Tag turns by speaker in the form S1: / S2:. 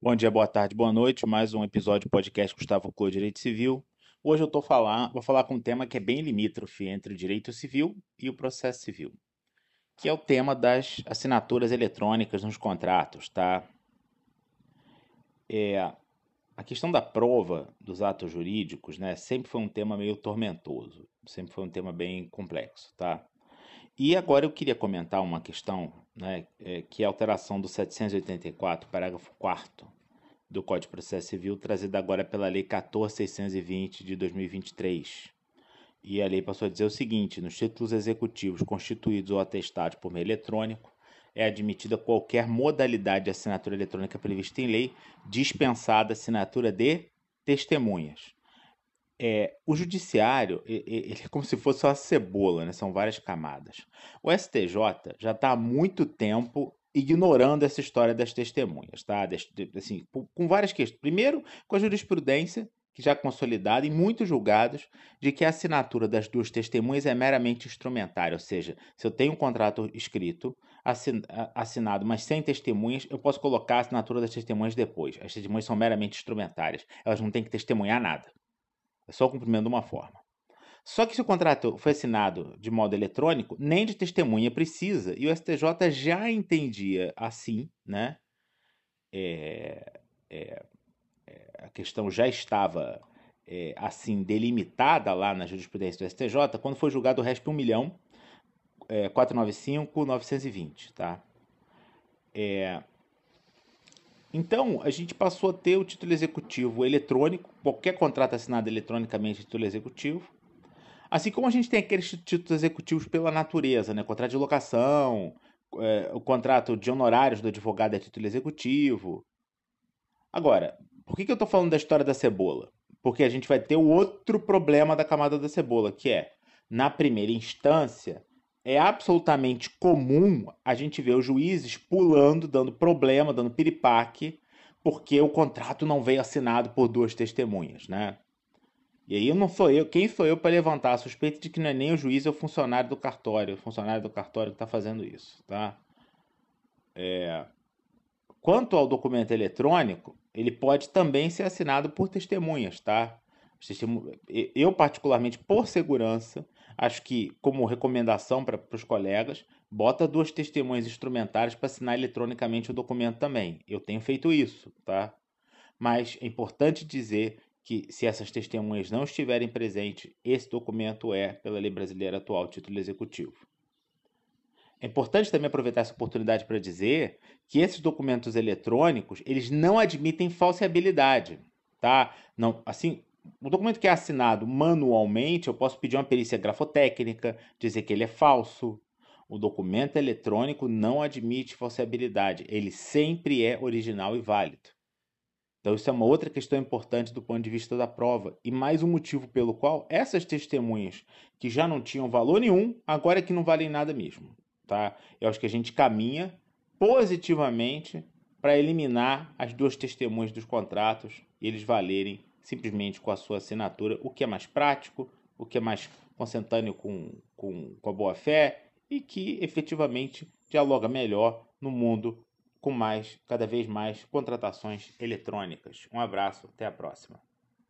S1: Bom dia, boa tarde, boa noite. Mais um episódio do podcast Gustavo Clô Direito Civil. Hoje eu tô falar, vou falar com um tema que é bem limítrofe entre o direito civil e o processo civil, que é o tema das assinaturas eletrônicas nos contratos, tá? É, a questão da prova dos atos jurídicos, né, sempre foi um tema meio tormentoso, sempre foi um tema bem complexo, tá? E agora eu queria comentar uma questão, né, é, que é a alteração do 784, parágrafo 4 do Código de Processo Civil, trazida agora pela Lei 14620 de 2023. E a lei passou a dizer o seguinte: nos títulos executivos constituídos ou atestados por meio eletrônico, é admitida qualquer modalidade de assinatura eletrônica prevista em lei, dispensada a assinatura de testemunhas. É, o judiciário ele é como se fosse uma cebola, né? são várias camadas. O STJ já está há muito tempo ignorando essa história das testemunhas, tá? Assim, com várias questões. Primeiro, com a jurisprudência, que já é consolidada em muitos julgados, de que a assinatura das duas testemunhas é meramente instrumentária, ou seja, se eu tenho um contrato escrito, assinado, mas sem testemunhas, eu posso colocar a assinatura das testemunhas depois. As testemunhas são meramente instrumentárias, elas não têm que testemunhar nada. É só o cumprimento de uma forma. Só que se o contrato foi assinado de modo eletrônico, nem de testemunha precisa, e o STJ já entendia assim, né? É, é, é, a questão já estava é, assim delimitada lá na jurisprudência do STJ quando foi julgado o RESP 1 milhão é, 495 920, tá? É, então, a gente passou a ter o título executivo eletrônico, qualquer contrato assinado eletronicamente título executivo, Assim como a gente tem aqueles títulos executivos pela natureza, né? Contrato de locação, é, o contrato de honorários do advogado é título executivo. Agora, por que, que eu estou falando da história da cebola? Porque a gente vai ter o outro problema da camada da cebola, que é, na primeira instância, é absolutamente comum a gente ver os juízes pulando, dando problema, dando piripaque, porque o contrato não veio assinado por duas testemunhas, né? E aí não sou eu, quem sou eu para levantar a suspeita de que não é nem o juiz, é o funcionário do cartório, o funcionário do cartório que está fazendo isso, tá? É... Quanto ao documento eletrônico, ele pode também ser assinado por testemunhas, tá? Eu, particularmente, por segurança, acho que, como recomendação para os colegas, bota duas testemunhas instrumentárias para assinar eletronicamente o documento também. Eu tenho feito isso, tá? Mas é importante dizer que, se essas testemunhas não estiverem presentes, esse documento é, pela lei brasileira atual, título executivo. É importante também aproveitar essa oportunidade para dizer que esses documentos eletrônicos, eles não admitem falseabilidade, tá? Não, assim, o documento que é assinado manualmente, eu posso pedir uma perícia grafotécnica, dizer que ele é falso. O documento eletrônico não admite falseabilidade, ele sempre é original e válido. Então, isso é uma outra questão importante do ponto de vista da prova. E mais um motivo pelo qual essas testemunhas que já não tinham valor nenhum, agora é que não valem nada mesmo. Tá? Eu acho que a gente caminha positivamente para eliminar as duas testemunhas dos contratos e eles valerem simplesmente com a sua assinatura, o que é mais prático, o que é mais consentâneo com, com, com a boa-fé e que efetivamente dialoga melhor no mundo com mais, cada vez mais contratações eletrônicas. Um abraço, até a próxima.